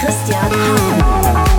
Christian Hahn.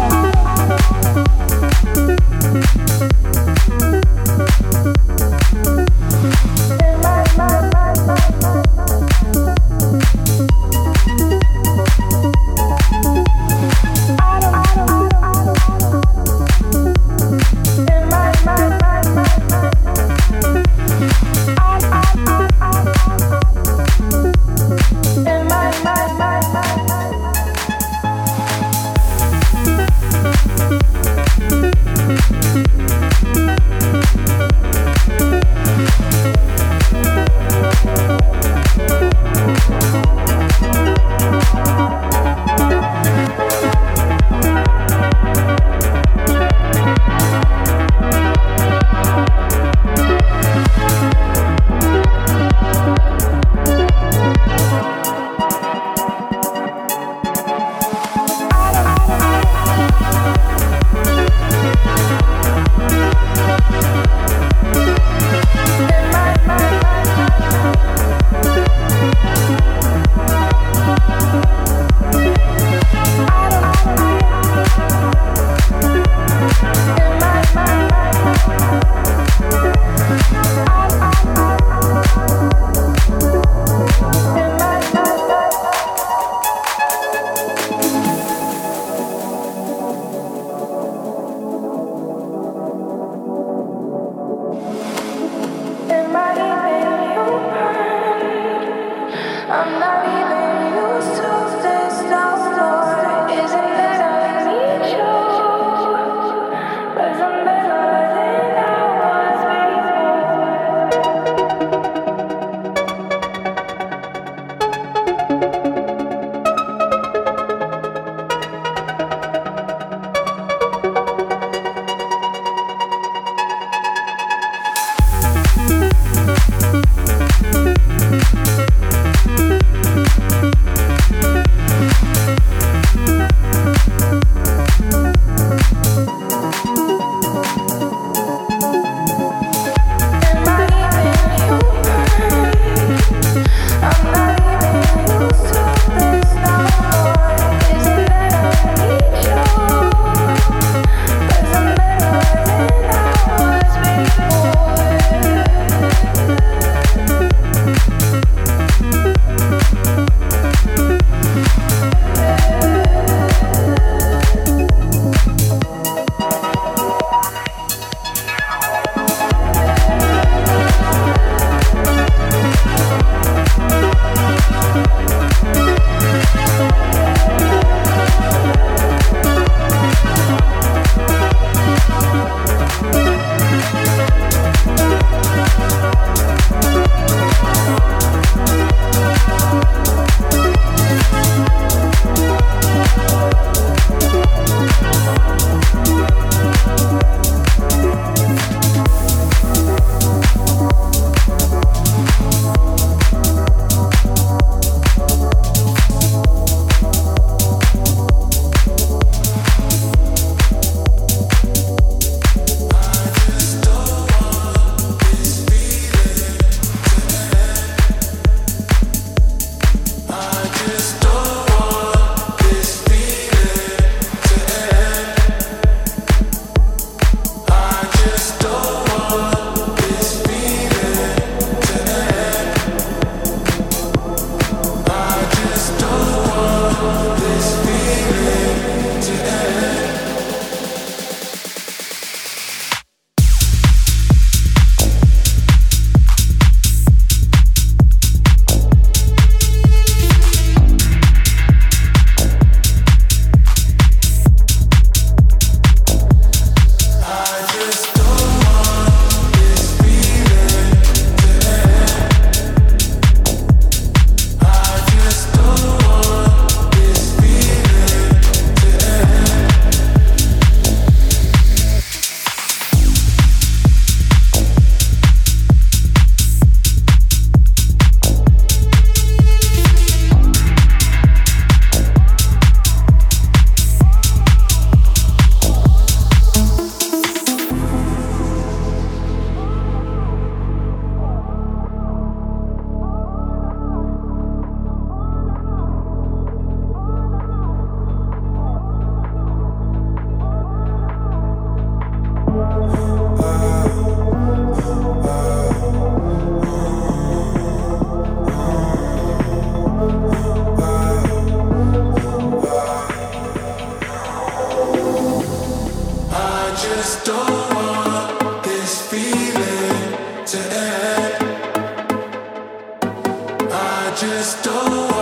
just don't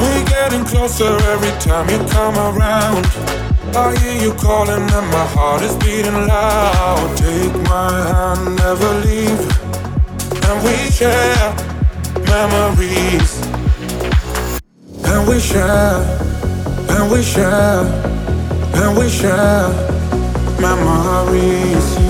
We're getting closer every time you come around. I hear you calling and my heart is beating loud. Take my hand, never leave. And we share memories. And we share, and we share, and we share memories.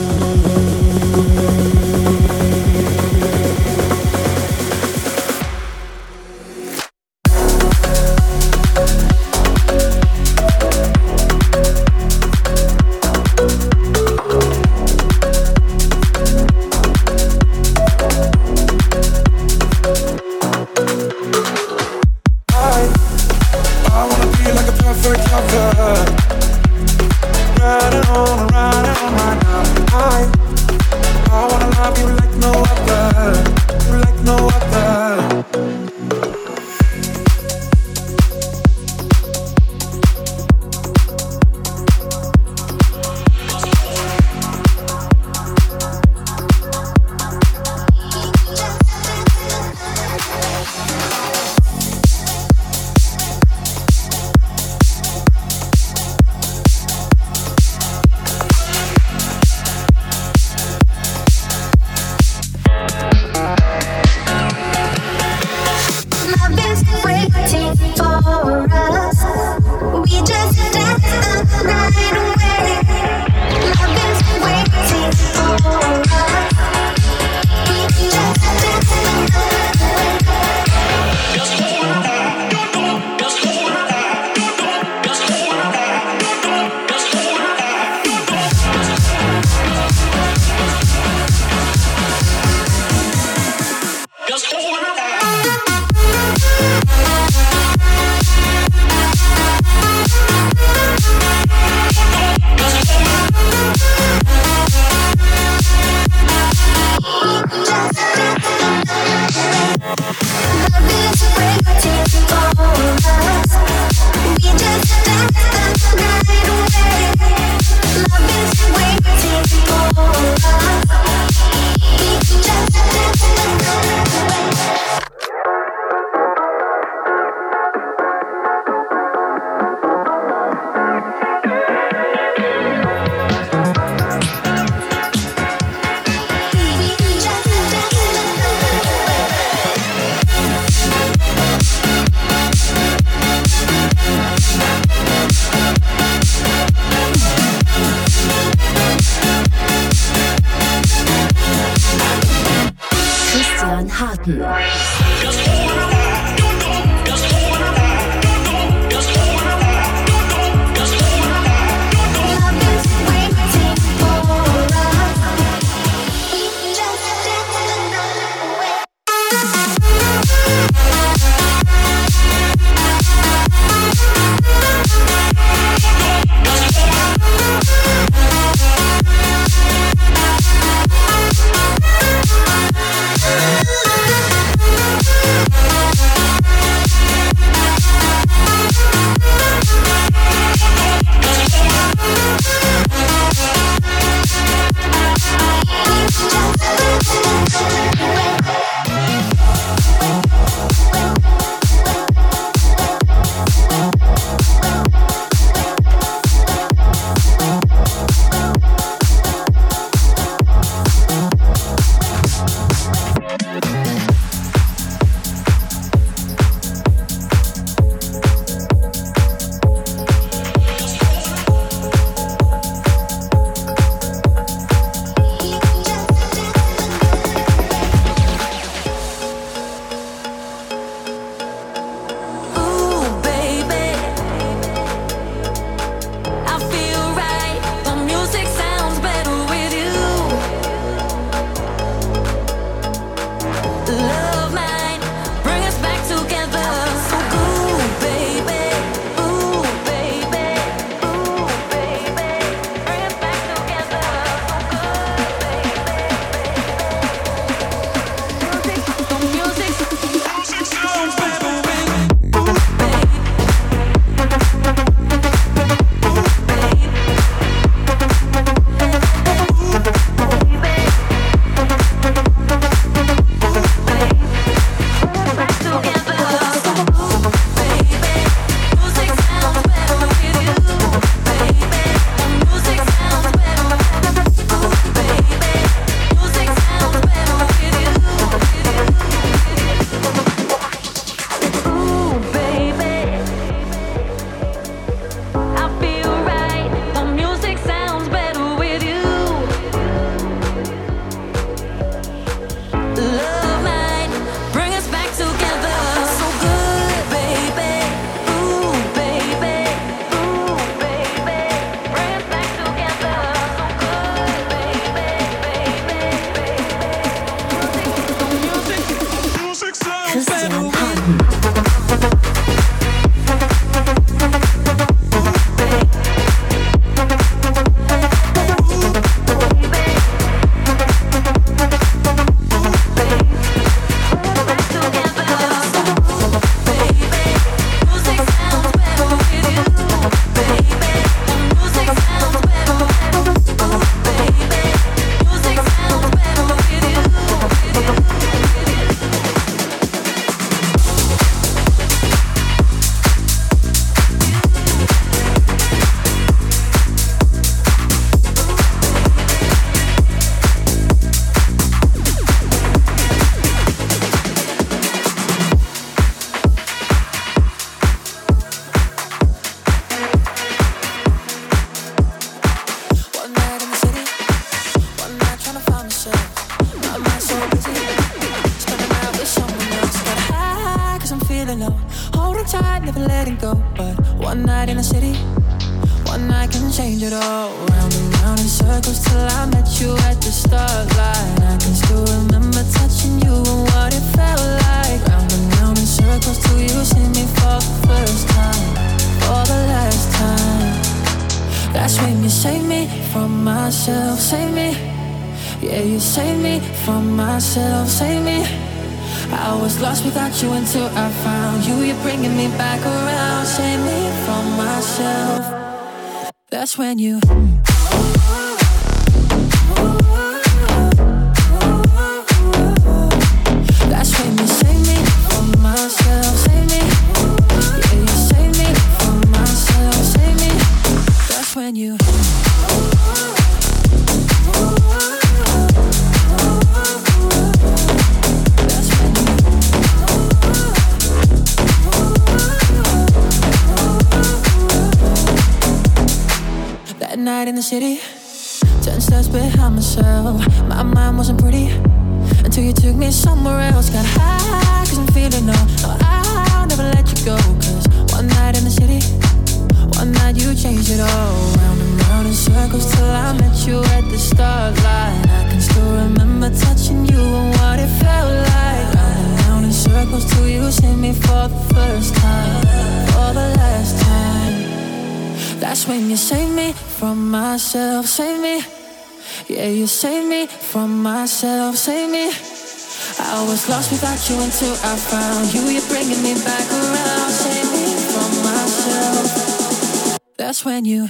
lost without you until I found you. You're bringing me back around, saving me from myself. That's when you.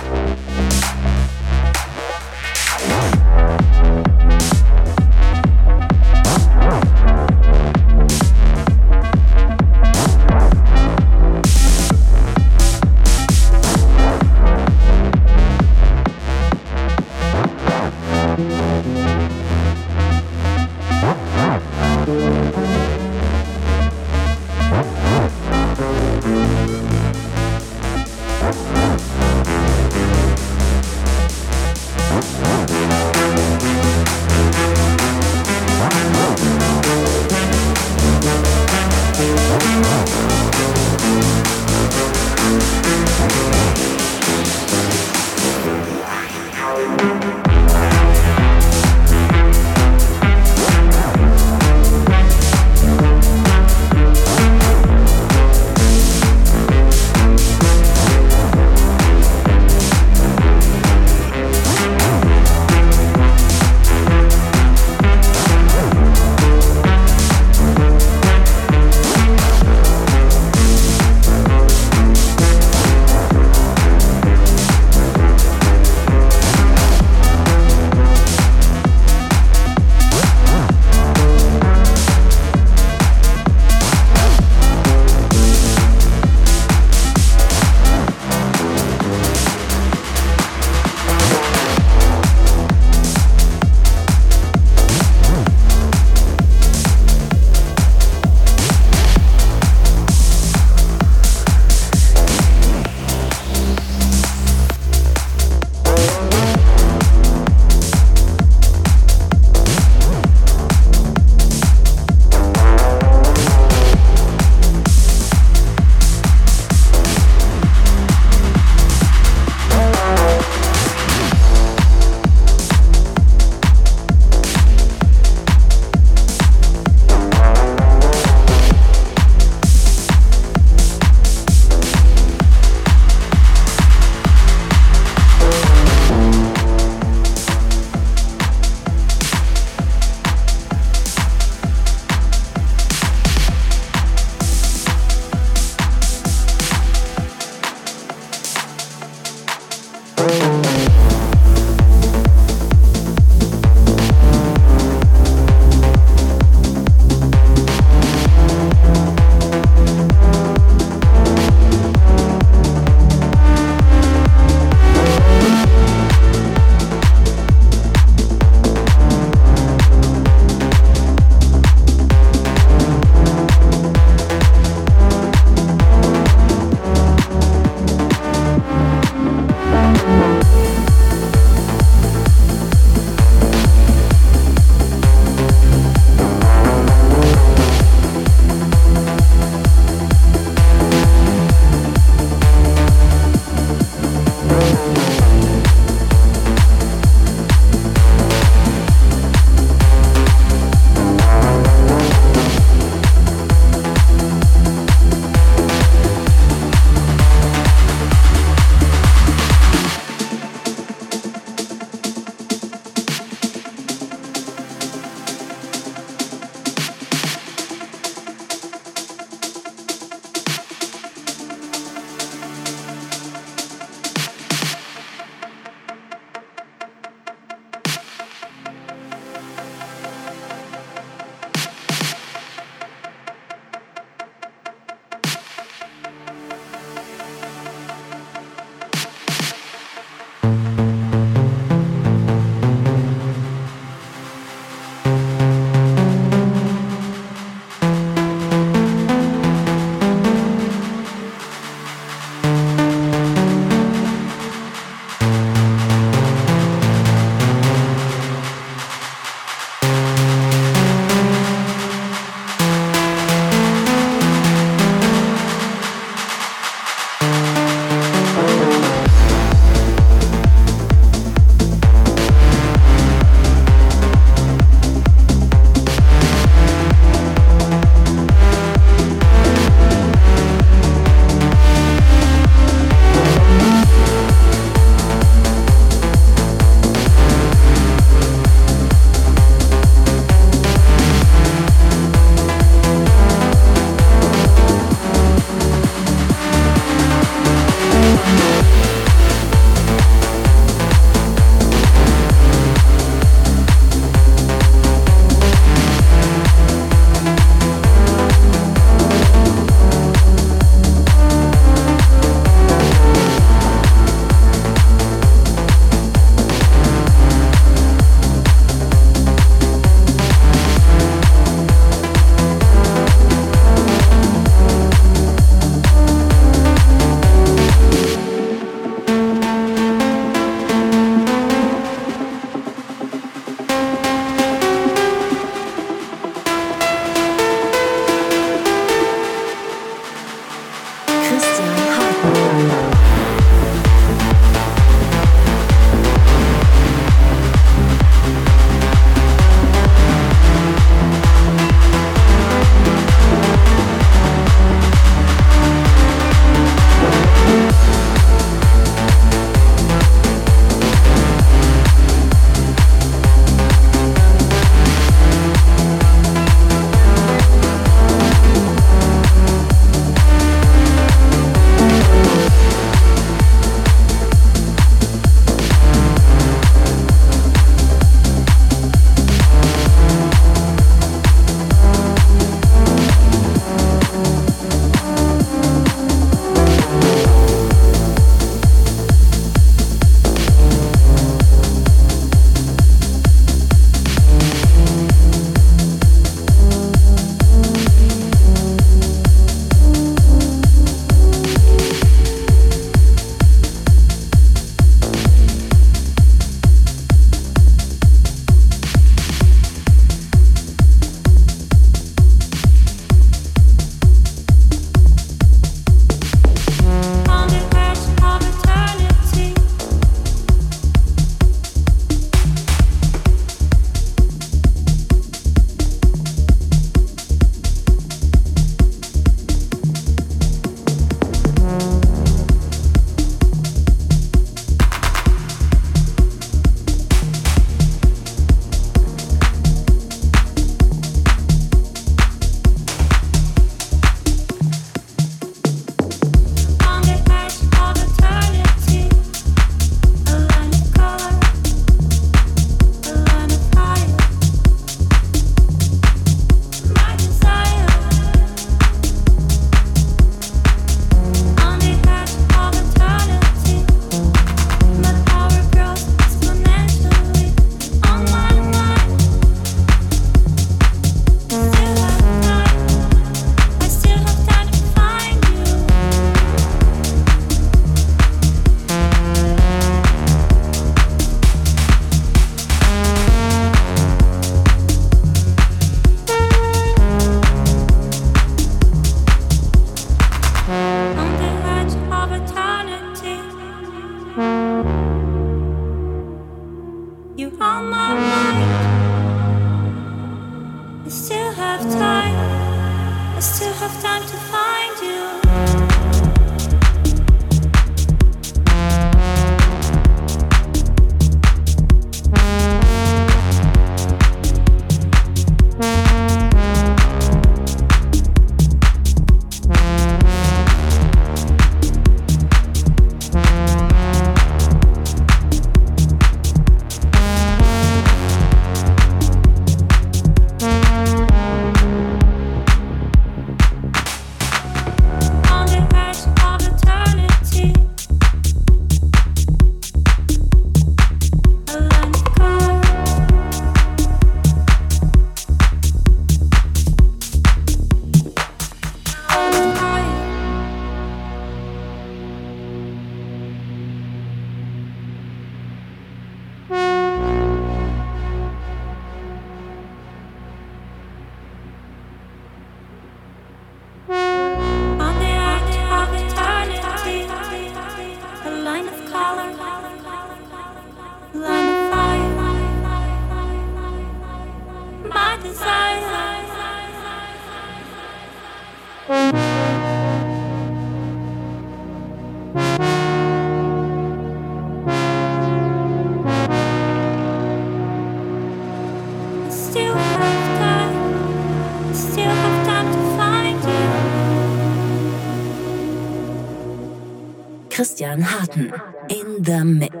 Christian Harten in the mix.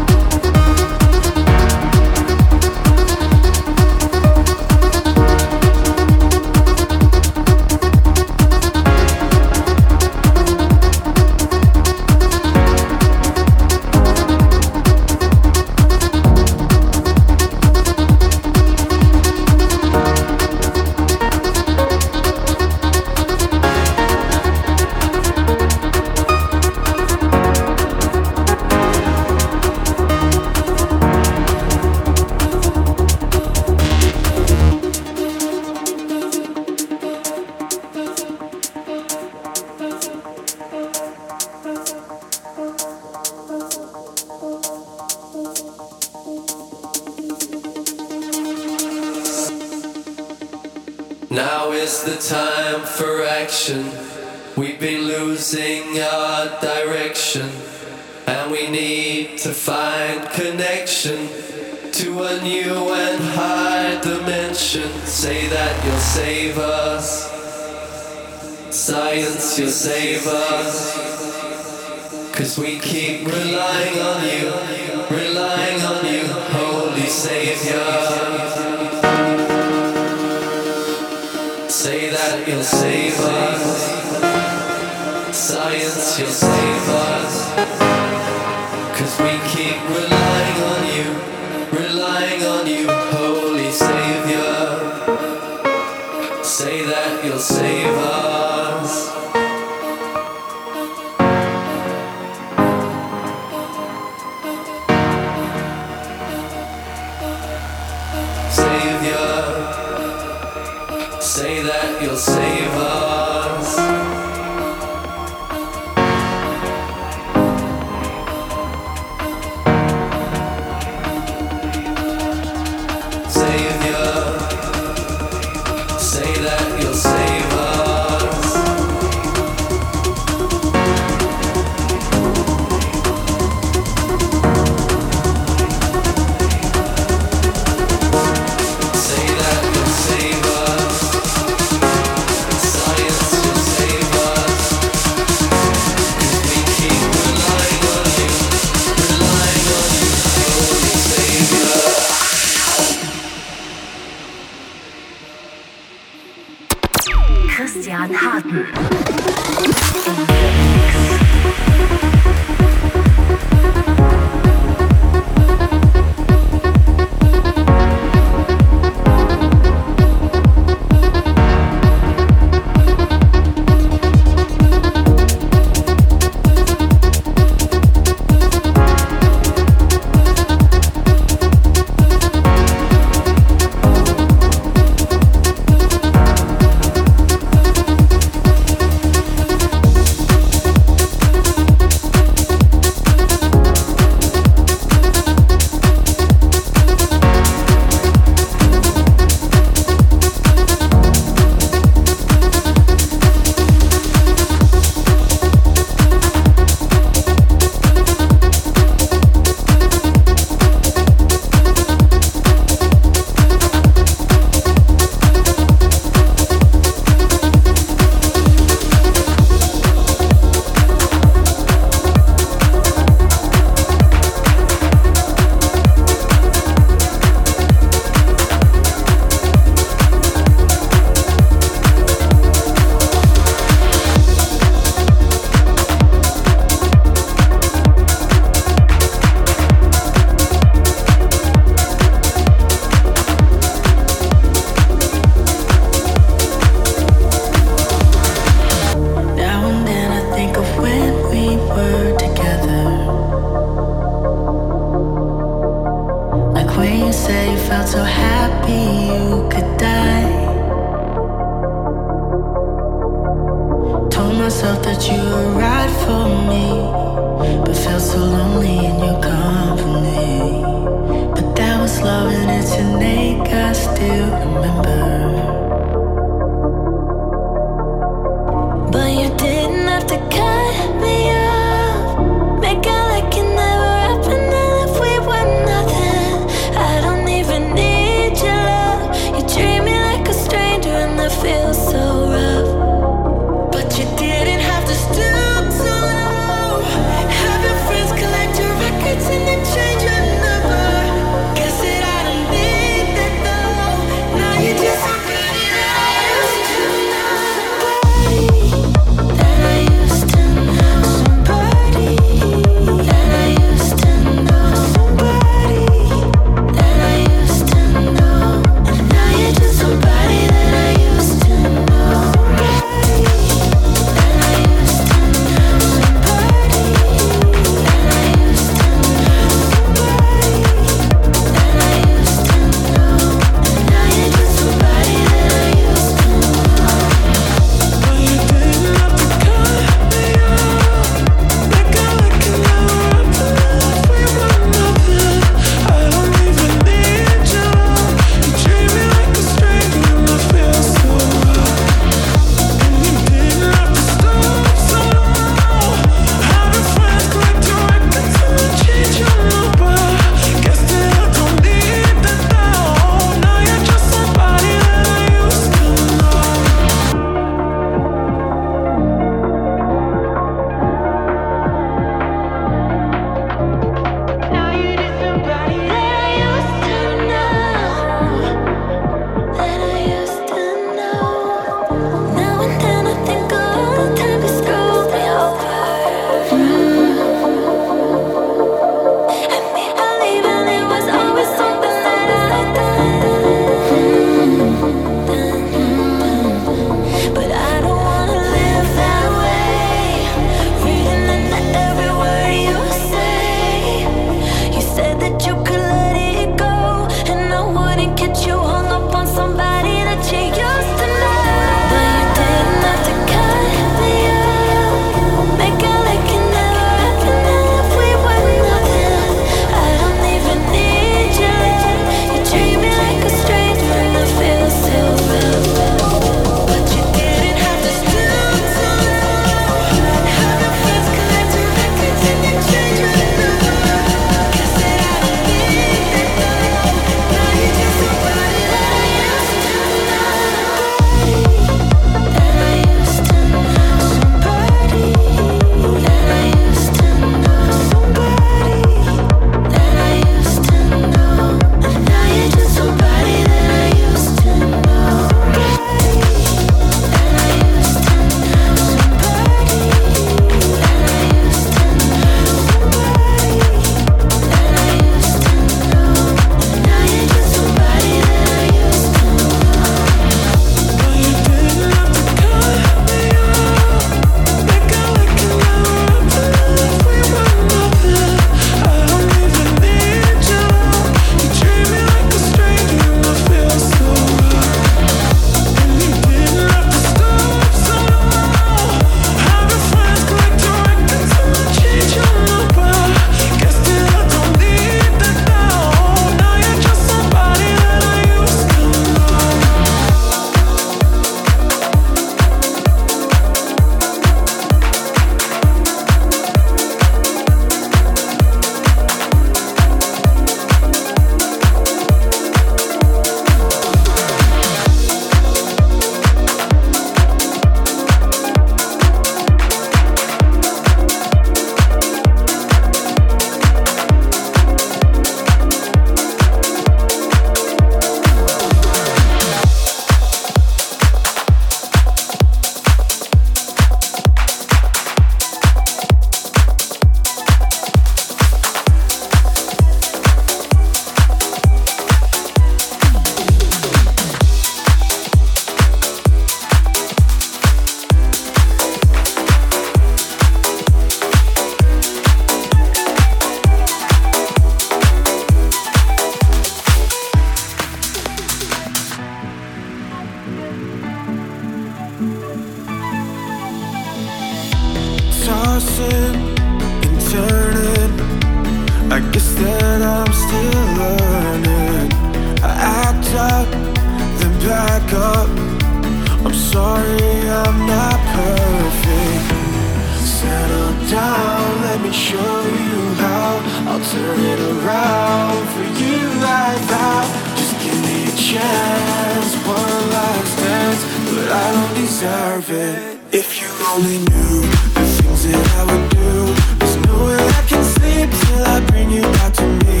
deserve it. If you only knew the things that I would do. There's no way I can sleep till I bring you back to me.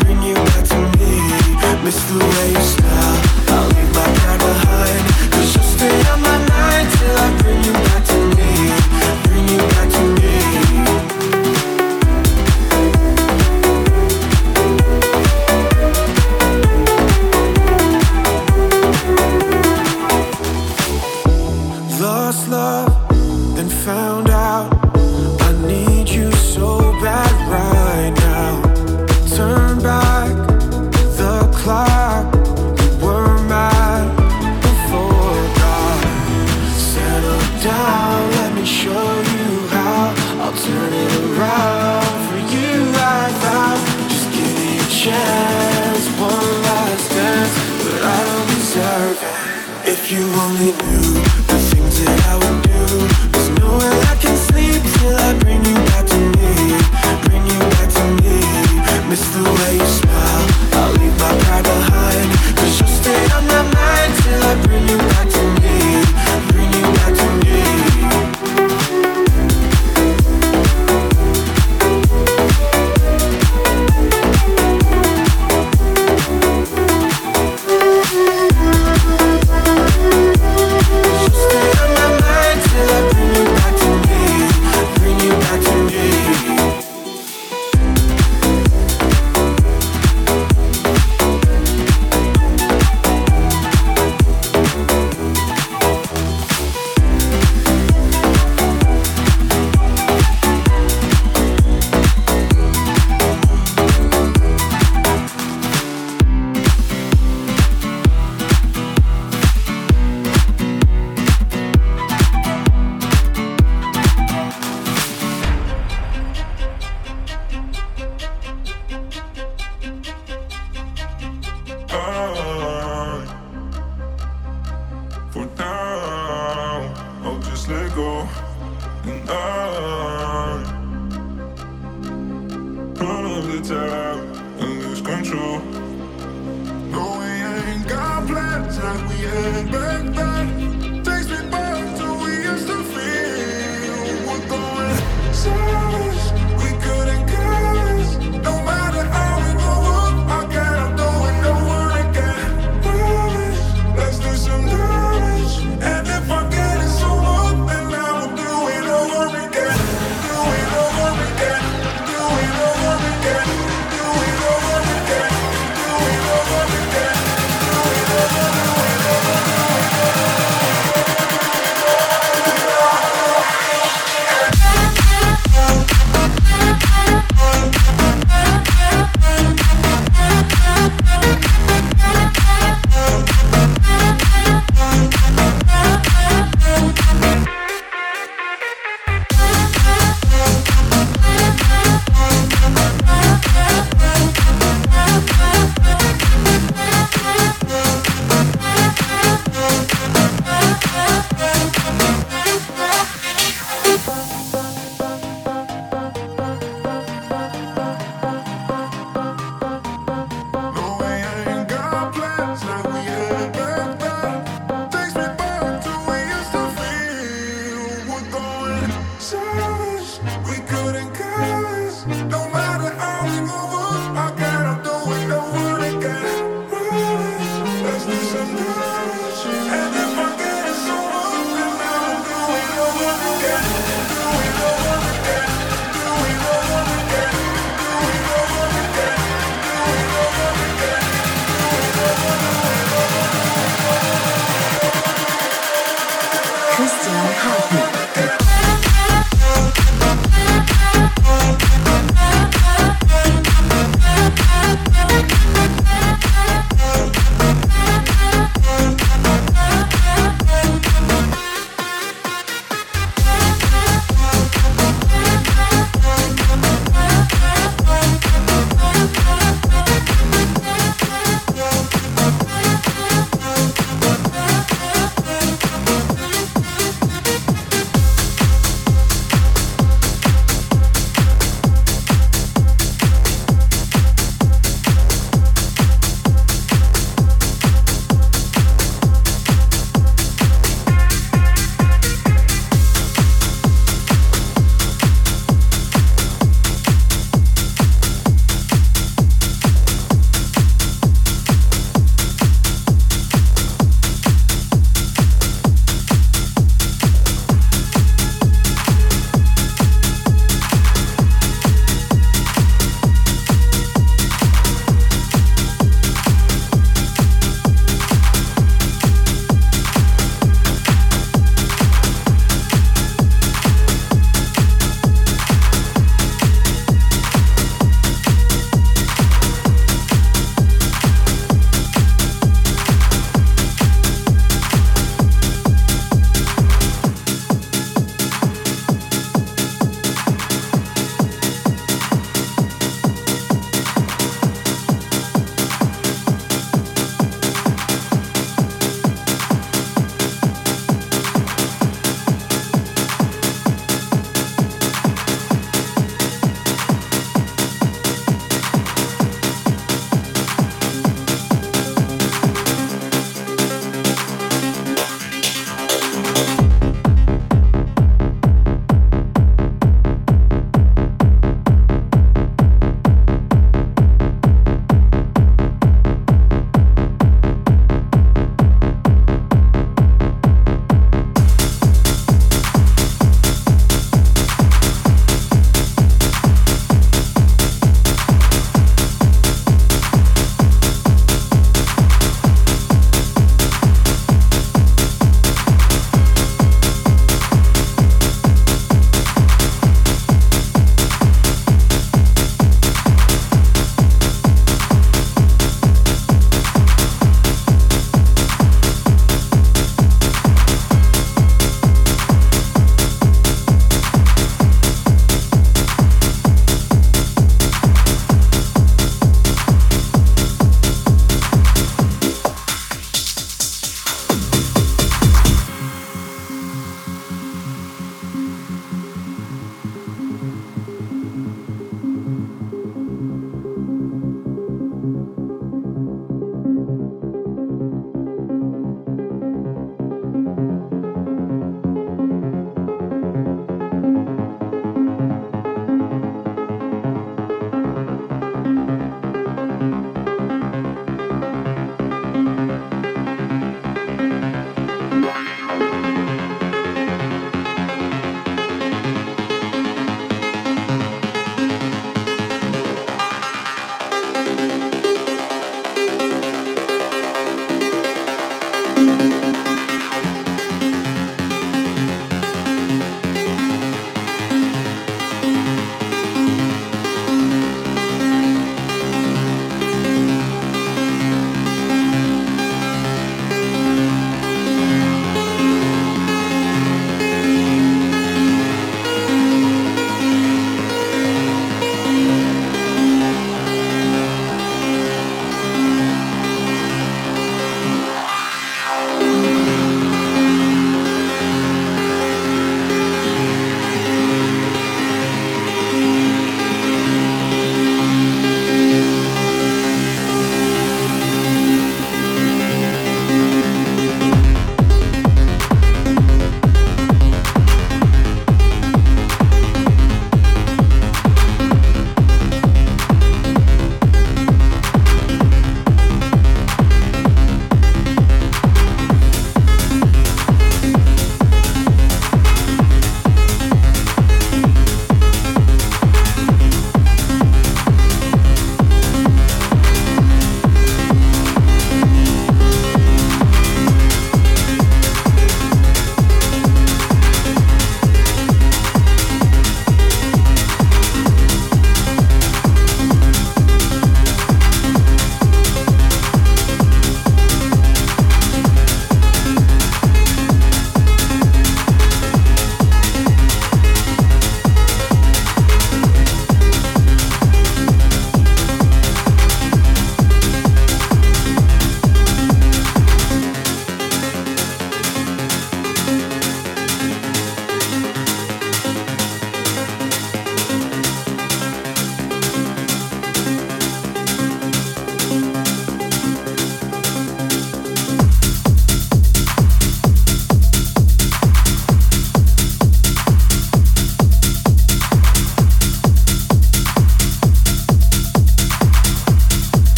Bring you back to me. Miss the way you smile.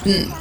hatten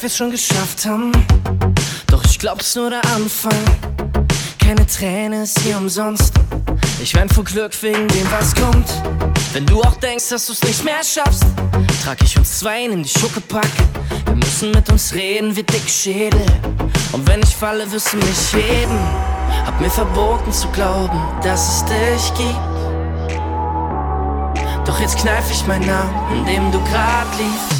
weit wir's schon geschafft haben. Doch ich glaub, es nur der Anfang. Keine Träne ist hier umsonst. Ich wein vor Glück wegen dem, was kommt. Wenn du auch denkst, dass du's nicht mehr schaffst, trag ich uns zwei in die Schuckepack. Wir müssen mit uns reden wie dick Schädel. Und wenn ich falle, wirst du mich heben. Hab mir verboten zu glauben, dass es dich gibt. Doch jetzt kneif ich meinen Namen, in dem du grad liegst.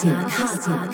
Christian Hartmann.